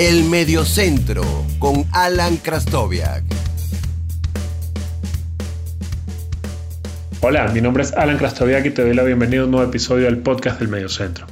El Mediocentro con Alan Krastoviak. Hola, mi nombre es Alan Krastoviak y te doy la bienvenida a un nuevo episodio del podcast del Mediocentro.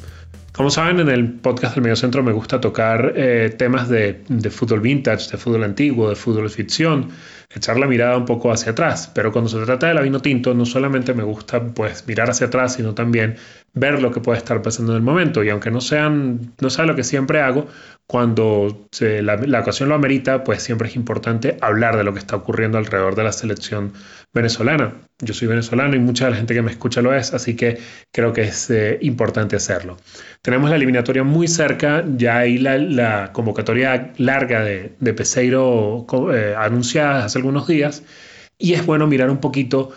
Como saben, en el podcast del Mediocentro me gusta tocar eh, temas de, de, fútbol vintage, de fútbol antiguo, de fútbol ficción, echar la mirada un poco hacia atrás. Pero cuando se trata de la vino tinto, no solamente me gusta pues mirar hacia atrás, sino también ver lo que puede estar pasando en el momento. Y aunque no, sean, no sea lo que siempre hago, cuando la, ocasión lo amerita, pues siempre es importante hablar de lo que está ocurriendo alrededor de la selección venezolana. Yo soy venezolano y mucha de la gente que me escucha lo es, así que creo que es eh, importante hacerlo. Tenemos la eliminatoria muy cerca, ya hay la, convocatoria larga de, de Peseiro eh, anunciada algunos días, y es bueno mirar un poquito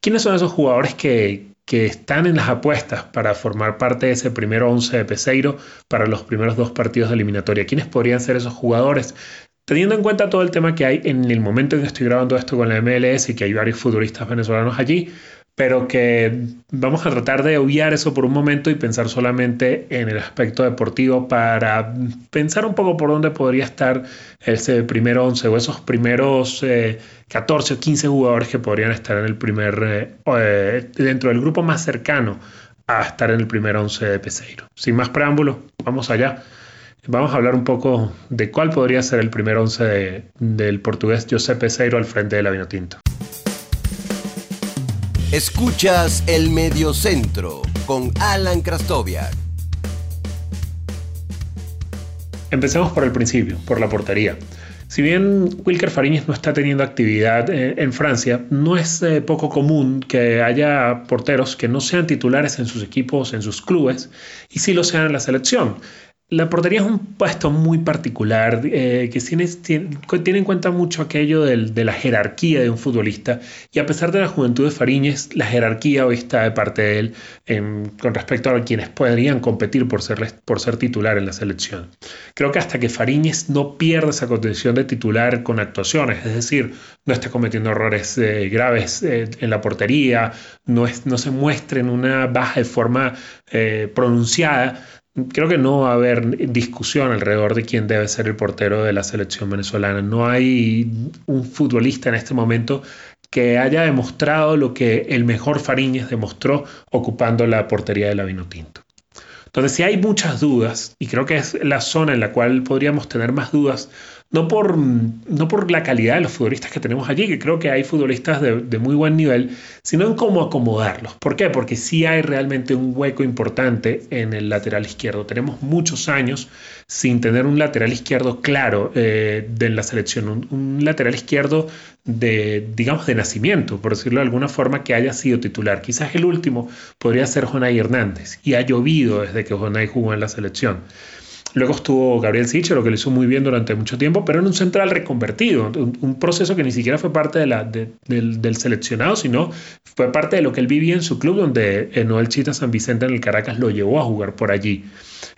quiénes son esos jugadores que, que están en las apuestas para formar parte de ese primer 11 de Peseiro para los primeros dos partidos de eliminatoria. ¿Quiénes podrían ser esos jugadores? Teniendo en cuenta todo el tema que hay en el momento en que estoy grabando esto con la MLS y que hay varios futbolistas venezolanos allí, pero que vamos a tratar de obviar eso por un momento y pensar solamente en el aspecto deportivo para pensar un poco por dónde podría estar ese primer 11 o esos primeros 14 eh, o 15 jugadores que podrían estar en el primer, eh, eh, dentro del grupo más cercano a estar en el primer 11 de Peseiro. Sin más preámbulos, vamos allá. Vamos a hablar un poco de cuál podría ser el primer 11 del portugués José Peseiro al frente de la Vinotinto. Escuchas el Mediocentro con Alan Krastoviak. Empecemos por el principio, por la portería. Si bien Wilker Fariñez no está teniendo actividad eh, en Francia, no es eh, poco común que haya porteros que no sean titulares en sus equipos, en sus clubes, y sí lo sean en la selección. La portería es un puesto muy particular eh, que tiene, en cuenta mucho aquello de la jerarquía de un futbolista y a pesar de la juventud de Fariñez, la jerarquía hoy está de parte de él con respecto a quienes podrían competir por ser, titular en la selección. Creo que hasta que Fariñez no pierda esa condición de titular con actuaciones, es decir, no esté cometiendo errores eh, graves eh, en la portería, no, no se muestre en una baja de forma pronunciada, creo que no va a haber discusión alrededor de quién debe ser el portero de la selección venezolana. No hay un futbolista en este momento que haya demostrado lo que el mejor Fariñez demostró ocupando la portería de la Vinotinto. Entonces, si hay muchas dudas, y creo que es la zona en la cual podríamos tener más dudas, no por, no por la calidad de los futbolistas que tenemos allí, que creo que hay futbolistas de, muy buen nivel, sino en cómo acomodarlos. ¿Por qué? Porque sí hay realmente un hueco importante en el lateral izquierdo. Tenemos muchos años sin tener un lateral izquierdo claro eh, de la selección, un, un, lateral izquierdo de, digamos, de nacimiento, por decirlo de alguna forma, que haya sido titular. Quizás el último podría ser Jonay Hernández, y ha llovido desde que Jonay jugó en la selección. Luego estuvo Gabriel Siche, lo que lo hizo muy bien durante mucho tiempo, pero en un central reconvertido, un, proceso que ni siquiera fue parte del, seleccionado, sino fue parte de lo que él vivía en su club, donde eh, Noel Chita San Vicente en el Caracas lo llevó a jugar por allí.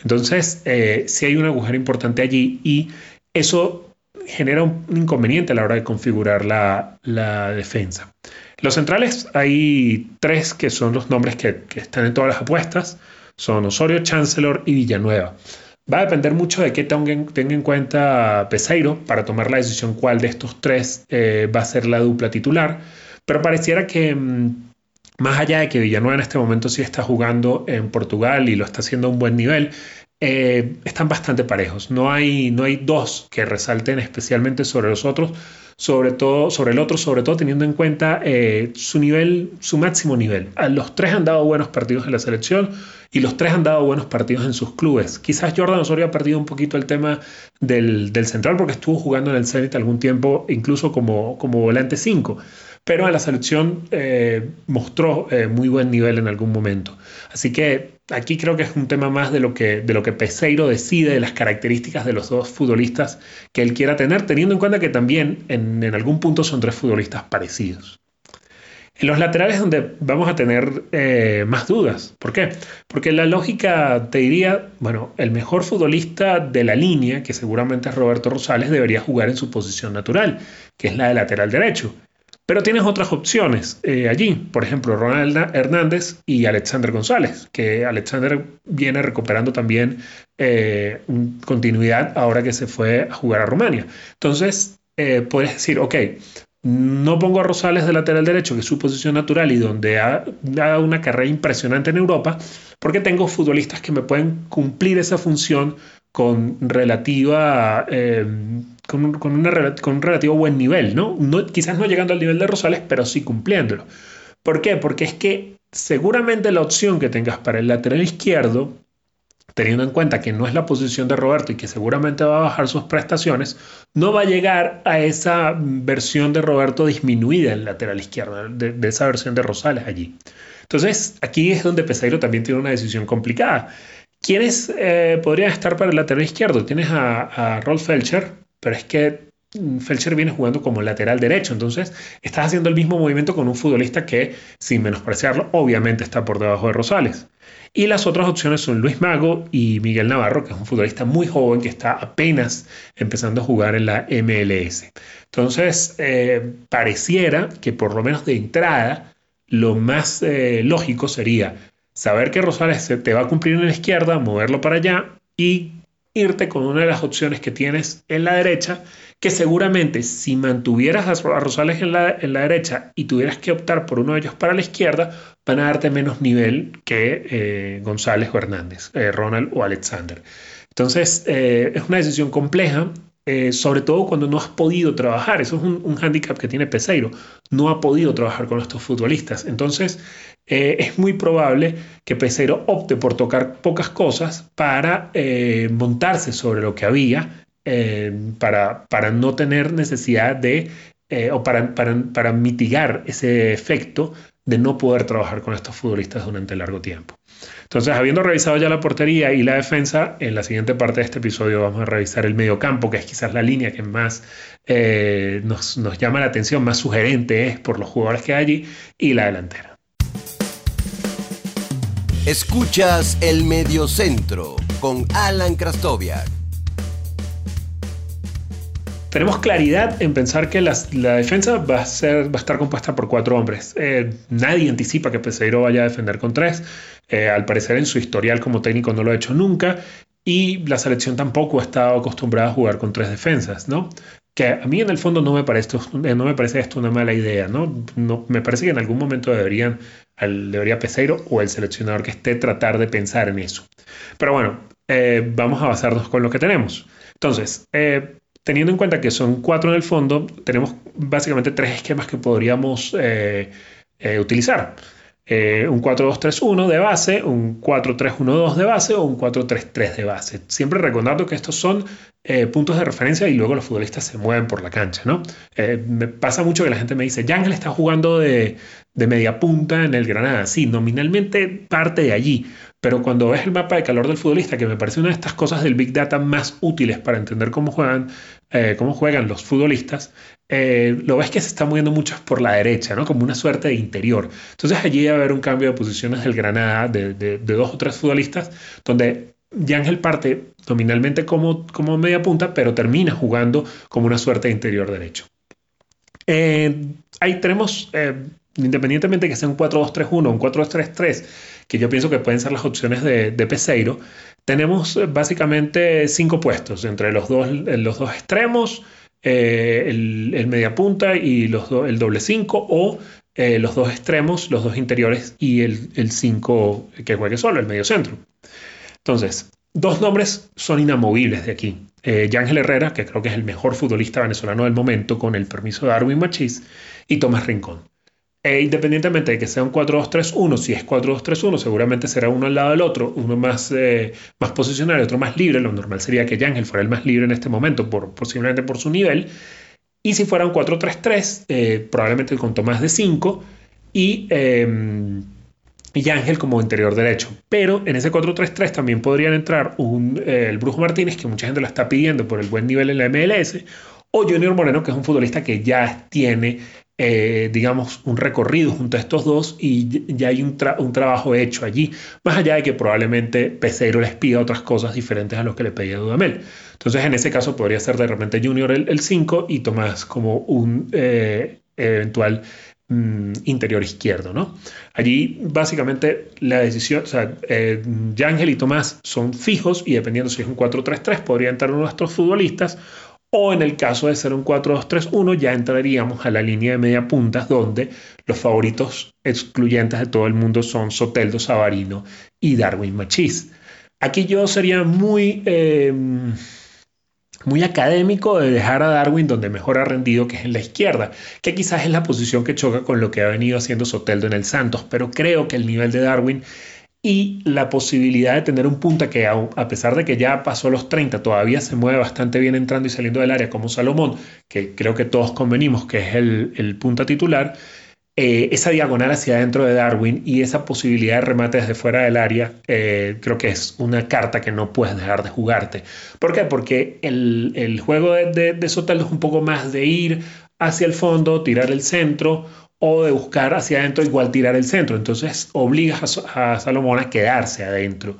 Entonces, eh, sí hay un agujero importante allí y eso genera un inconveniente a la hora de configurar la, la defensa. Los centrales, hay tres que son los nombres que, que están en todas las apuestas, son Osorio, Chancellor y Villanueva. Va a depender mucho de qué tenga en cuenta Peseiro para tomar la decisión cuál de estos tres eh, va a ser la dupla titular. Pero pareciera que, mm, más allá de que Villanueva en este momento sí está jugando en Portugal y lo está haciendo a un buen nivel, eh, están bastante parejos. No hay, no hay dos que resalten especialmente sobre los otros, sobre todo sobre el otro, sobre todo teniendo en cuenta eh, su nivel, su máximo nivel. Los tres han dado buenos partidos en la selección y los tres han dado buenos partidos en sus clubes. Quizás Jordan Osorio ha perdido un poquito el tema del, central porque estuvo jugando en el Zenit algún tiempo, incluso como, como volante 5 pero en la selección eh, mostró eh, muy buen nivel en algún momento. Así que aquí creo que es un tema más de lo que, Peseiro decide, de las características de los dos futbolistas que él quiera tener, teniendo en cuenta que también en, algún punto son tres futbolistas parecidos. En los laterales es donde vamos a tener eh, más dudas. ¿Por qué? Porque la lógica te diría, bueno, el mejor futbolista de la línea, que seguramente es Roberto Rosales, debería jugar en su posición natural, que es la de lateral derecho. Pero tienes otras opciones eh, allí, por ejemplo, Ronald Hernández y Alexander González, que Alexander viene recuperando también eh, continuidad ahora que se fue a jugar a Rumania. Entonces, eh, puedes decir, ok, no pongo a Rosales de lateral derecho, que es su posición natural y donde ha dado una carrera impresionante en Europa, porque tengo futbolistas que me pueden cumplir esa función con relativa con un, con, un relativo buen nivel, ¿no? Quizás no llegando al nivel de Rosales, pero sí cumpliéndolo. ¿Por qué? Porque es que seguramente la opción que tengas para el lateral izquierdo, teniendo en cuenta que no es la posición de Roberto y que seguramente va a bajar sus prestaciones, no va a llegar a esa versión de Roberto disminuida en lateral izquierdo, de, esa versión de Rosales allí. Entonces, aquí es donde Peseiro también tiene una decisión complicada. ¿Quiénes eh, podrían estar para el lateral izquierdo? Tienes a, Rolf Felcher, pero es que mm, Felcher viene jugando como lateral derecho, entonces estás haciendo el mismo movimiento con un futbolista que, sin menospreciarlo, obviamente está por debajo de Rosales. Y las otras opciones son Luis Mago y Miguel Navarro, que es un futbolista muy joven que está apenas empezando a jugar en la MLS. Entonces, eh, pareciera que por lo menos de entrada, lo más eh, lógico sería saber que Rosales te va a cumplir en la izquierda, moverlo para allá y irte con una de las opciones que tienes en la derecha, que seguramente si mantuvieras a Rosales en la, en la derecha y tuvieras que optar por uno de ellos para la izquierda, van a darte menos nivel que eh, González o Hernández, eh, Ronald o Alexander. Entonces, eh, es una decisión compleja, sobre todo cuando no has podido trabajar. Eso es un, un hándicap que tiene Peseiro. No ha podido trabajar con estos futbolistas. Entonces, eh, es muy probable que Pesero opte por tocar pocas cosas para eh, montarse sobre lo que había, eh, para, para, no tener necesidad de, o para, para, mitigar ese efecto de no poder trabajar con estos futbolistas durante largo tiempo. Entonces, habiendo revisado ya la portería y la defensa, en la siguiente parte de este episodio vamos a revisar el medio campo, que es quizás la línea que más nos, nos llama la atención, más sugerente es por los jugadores que hay allí, y la delantera. Escuchas el Mediocentro con Alan Krastoviak. Tenemos claridad en pensar que la defensa va a, ser, va a estar compuesta por cuatro hombres. Eh, nadie anticipa que Peseiro vaya a defender con tres. Eh, al parecer en su historial como técnico no lo ha hecho nunca. Y la selección tampoco ha estado acostumbrada a jugar con tres defensas, ¿no? que a mí en el fondo no me parece, no me parece esto una mala idea, ¿no? no me parece que en algún momento deberían debería Peseiro o el seleccionador que esté tratar de pensar en eso. Pero bueno, eh, vamos a basarnos con lo que tenemos. Entonces, eh, teniendo en cuenta que son cuatro en el fondo, tenemos básicamente tres esquemas que podríamos eh, un 4-2-3-1 de base, un 4-3-1-2 de base o un 4-3-3 de base. Siempre recordando que estos son puntos de referencia y luego los futbolistas se mueven por la cancha, ¿no? me pasa mucho que la gente me dice, Yangel está jugando de, de media punta en el Granada. Sí, nominalmente parte de allí, pero cuando ves el mapa de calor del futbolista, que me parece una de estas cosas del Big Data más útiles para entender cómo juegan, eh, cómo juegan los futbolistas, eh, lo ves que se está moviendo mucho por la derecha, ¿no? como una suerte de interior. Entonces allí va a haber un cambio de posiciones del Granada de, dos o tres futbolistas, donde Yangel parte nominalmente como, como media punta, pero termina jugando como una suerte de interior derecho. Eh, ahí tenemos independientemente de que sea un 4-2-3-1 o un 4-2-3-3, que yo pienso que pueden ser las opciones de, Peseiro, tenemos eh, básicamente cinco puestos entre los dos, dos extremos, eh, el, el media punta y el doble 5 o eh, los dos extremos, los dos interiores y el 5 que juegue solo, el medio centro. Entonces, dos nombres son inamovibles de aquí. Yángel Herrera, que creo que es el mejor futbolista venezolano del momento, con el permiso de Darwin Machís, y Tomás Rincón. E independientemente de que sea un 4-2-3-1, si es 4-2-3-1, seguramente será uno al lado del otro, uno más, eh, más otro más libre. Lo normal sería que Yangel fuera el más libre en este momento, por, posiblemente por su nivel. Y si fuera un 4-3-3, eh, probablemente con Tomás de 5 y, eh, y Ángel como interior derecho. Pero en ese 4-3-3 también podrían entrar eh, el Brujo Martínez, que mucha gente lo está pidiendo por el buen nivel en la MLS, o Junior Moreno, que es un futbolista que ya tiene eh, digamos, un recorrido junto a estos dos y ya hay un, trabajo hecho allí, más allá de que probablemente Peseiro les pida otras cosas diferentes a lo que le pedía Dudamel. Entonces, en ese caso podría ser de repente Junior el 5 y Tomás como un, eh, eventual mm, interior izquierdo, ¿no? Allí básicamente la decisión, o sea, eh, y Tomás son fijos y dependiendo si es un 4-3-3 podría entrar uno de futbolistas o en el caso de ser un 4-2-3-1 ya entraríamos a la línea de media puntas donde los favoritos excluyentes de todo el mundo son Soteldo Savarino y Darwin Machís. Aquí yo sería muy, eh, muy académico de dejar a Darwin donde mejor ha rendido, que es en la izquierda, que quizás es la posición que choca con lo que ha venido haciendo Soteldo en el Santos, pero creo que el nivel de Darwin y la posibilidad de tener un punta que a pesar de que ya pasó los 30, todavía se mueve bastante bien entrando y saliendo del área como Salomón, que creo que todos convenimos que es el, el punta titular, eh, esa diagonal hacia adentro de Darwin y esa posibilidad de remate desde fuera del área, eh, creo que es una carta que no puedes dejar de jugarte. ¿Por qué? Porque el, juego de, de, de Soteldo es un poco más de ir hacia el fondo, tirar el centro o de buscar hacia adentro igual tirar el centro. Entonces obligas a, Salomón a quedarse adentro.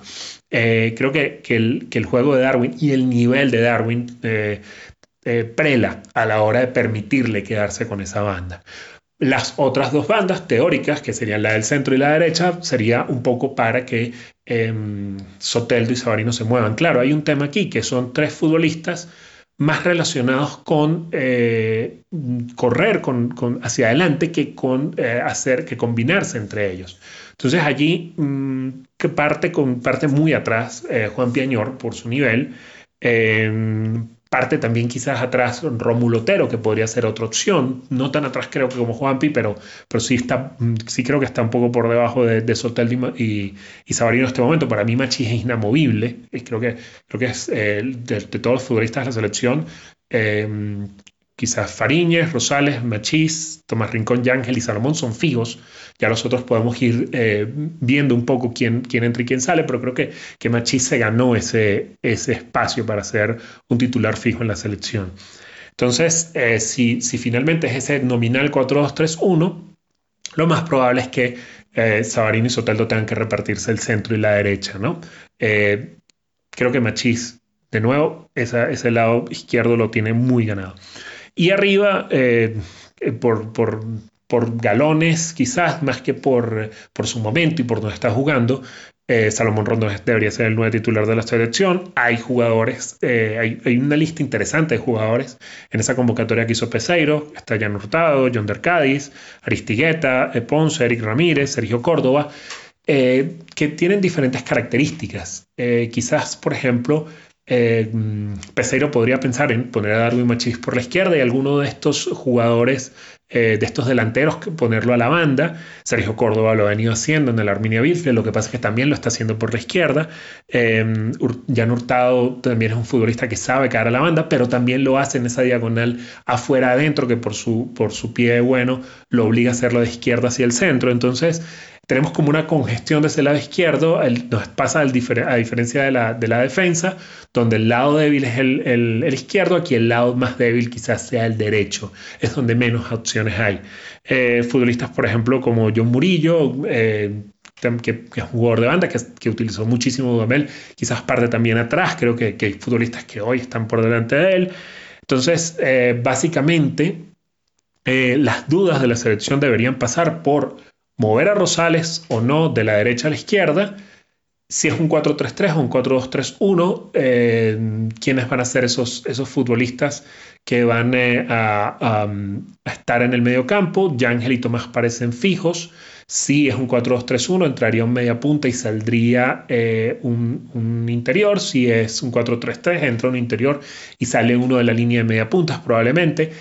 Eh, creo que, el, que, el, juego de Darwin y el nivel de Darwin prela a la hora de permitirle quedarse con esa banda. Las otras dos bandas teóricas, que serían la del centro y la derecha, sería un poco para que em, Soteldo y Sabarino se muevan. Claro, hay un tema aquí, que son tres futbolistas más relacionados con eh, correr con, hacia adelante que con eh, hacer que combinarse entre ellos. Entonces allí mm, que parte con parte muy atrás eh, Juan Piañor por su nivel parte también quizás atrás Rómulo Otero, que podría ser otra opción. No tan atrás creo que como Juanpi, pero, pero sí, está, mm, sí creo que está un poco por debajo de, de Sotel y, y, Sabarino en este momento. Para mí Machi es inamovible. Y creo, que, creo que es eh, de, todos los futbolistas de la selección. Eh, quizás Fariñez, Rosales, Machís, Tomás Rincón, Yángel y Salomón son fijos. Ya nosotros podemos ir eh, viendo un poco quién, quién entra y quién sale, pero creo que, que Machís se ganó ese, ese espacio para ser un titular fijo en la selección. Entonces, eh, si, si, finalmente es ese nominal 4-2-3-1, lo más probable es que eh, y Soteldo tengan que repartirse el centro y la derecha, ¿no? creo que Machís, de nuevo, ese lado izquierdo lo tiene muy ganado. Y arriba, eh, eh, por, por, por, galones quizás, más que por, por su momento y por donde está jugando, eh, Salomón Rondón debería ser el nuevo titular de la selección. Hay jugadores, hay, hay, una lista interesante de jugadores en esa convocatoria que hizo Peseiro. Está Jan Hurtado, John Cádiz, Aristigueta, Ponce, Eric Ramírez, Sergio Córdoba, que tienen diferentes características. quizás, por ejemplo, eh, Peseiro podría pensar en poner a Darwin Machís por la izquierda y alguno de estos jugadores, eh, de estos delanteros, ponerlo a la banda. Sergio Córdoba lo ha venido haciendo en el Arminia Bielefeld, lo que pasa es que también lo está haciendo por la izquierda. Eh, Jan Hurtado también es un futbolista que sabe caer a la banda, pero también lo hace en esa diagonal afuera adentro, que por su, por su pie bueno lo obliga a hacerlo de izquierda hacia el centro. Entonces, tenemos como una congestión de ese lado izquierdo, nos pasa a diferencia de la, de la, defensa, donde el lado débil es el, el, izquierdo, aquí el lado más débil quizás sea el derecho, es donde menos opciones hay. Eh, futbolistas, por ejemplo, como John Murillo, eh, que, es un jugador de banda que, utilizó muchísimo Dudamel, quizás parte también atrás, creo que, que, hay futbolistas que hoy están por delante de él. Entonces, eh, básicamente, las dudas de la selección deberían pasar por mover a Rosales o no de la derecha a la izquierda, si es un 4-3-3 o un 4-2-3-1, eh, quiénes van a ser esos, esos futbolistas que van eh, a, estar en el medio campo. Ya Ángel y Tomás parecen fijos. Si es un 4-2-3-1, entraría un media punta y saldría eh, un, interior. Si es un 4-3-3, entra un interior y sale uno de la línea de media puntas probablemente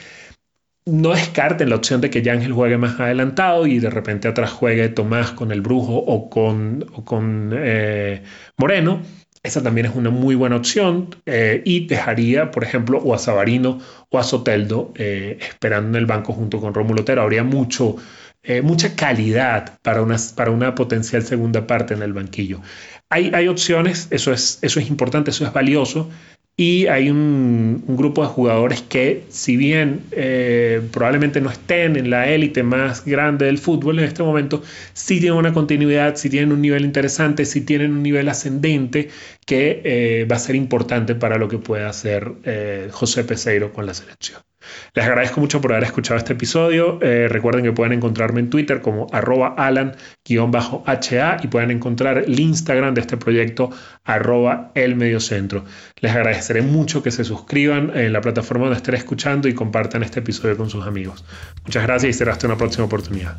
no descarten la opción de que Yángel juegue más adelantado y de repente atrás juegue Tomás con el Brujo o con, con eh, Moreno. Esa también es una muy buena opción eh, y dejaría, por ejemplo, o a Sabarino o a Soteldo eh, esperando en el banco junto con Rómulo Otero. Habría mucho, mucha calidad para una, para una potencial segunda parte en el banquillo. Hay, hay opciones, eso es, eso es importante, eso es valioso, y hay un, grupo de jugadores que, si bien eh, probablemente no estén en la élite más grande del fútbol en este momento, sí tienen una continuidad, sí tienen un nivel interesante, sí tienen un nivel ascendente que eh, va a ser importante para lo que pueda hacer eh, José Peseiro con la selección. Les agradezco mucho por haber escuchado este episodio. Eh, recuerden que pueden encontrarme en Twitter como arroba alan-ha y pueden encontrar el Instagram de este proyecto arroba el mediocentro. Les agradeceré mucho que se suscriban en la plataforma donde estén escuchando y compartan este episodio con sus amigos. Muchas gracias y será hasta una próxima oportunidad.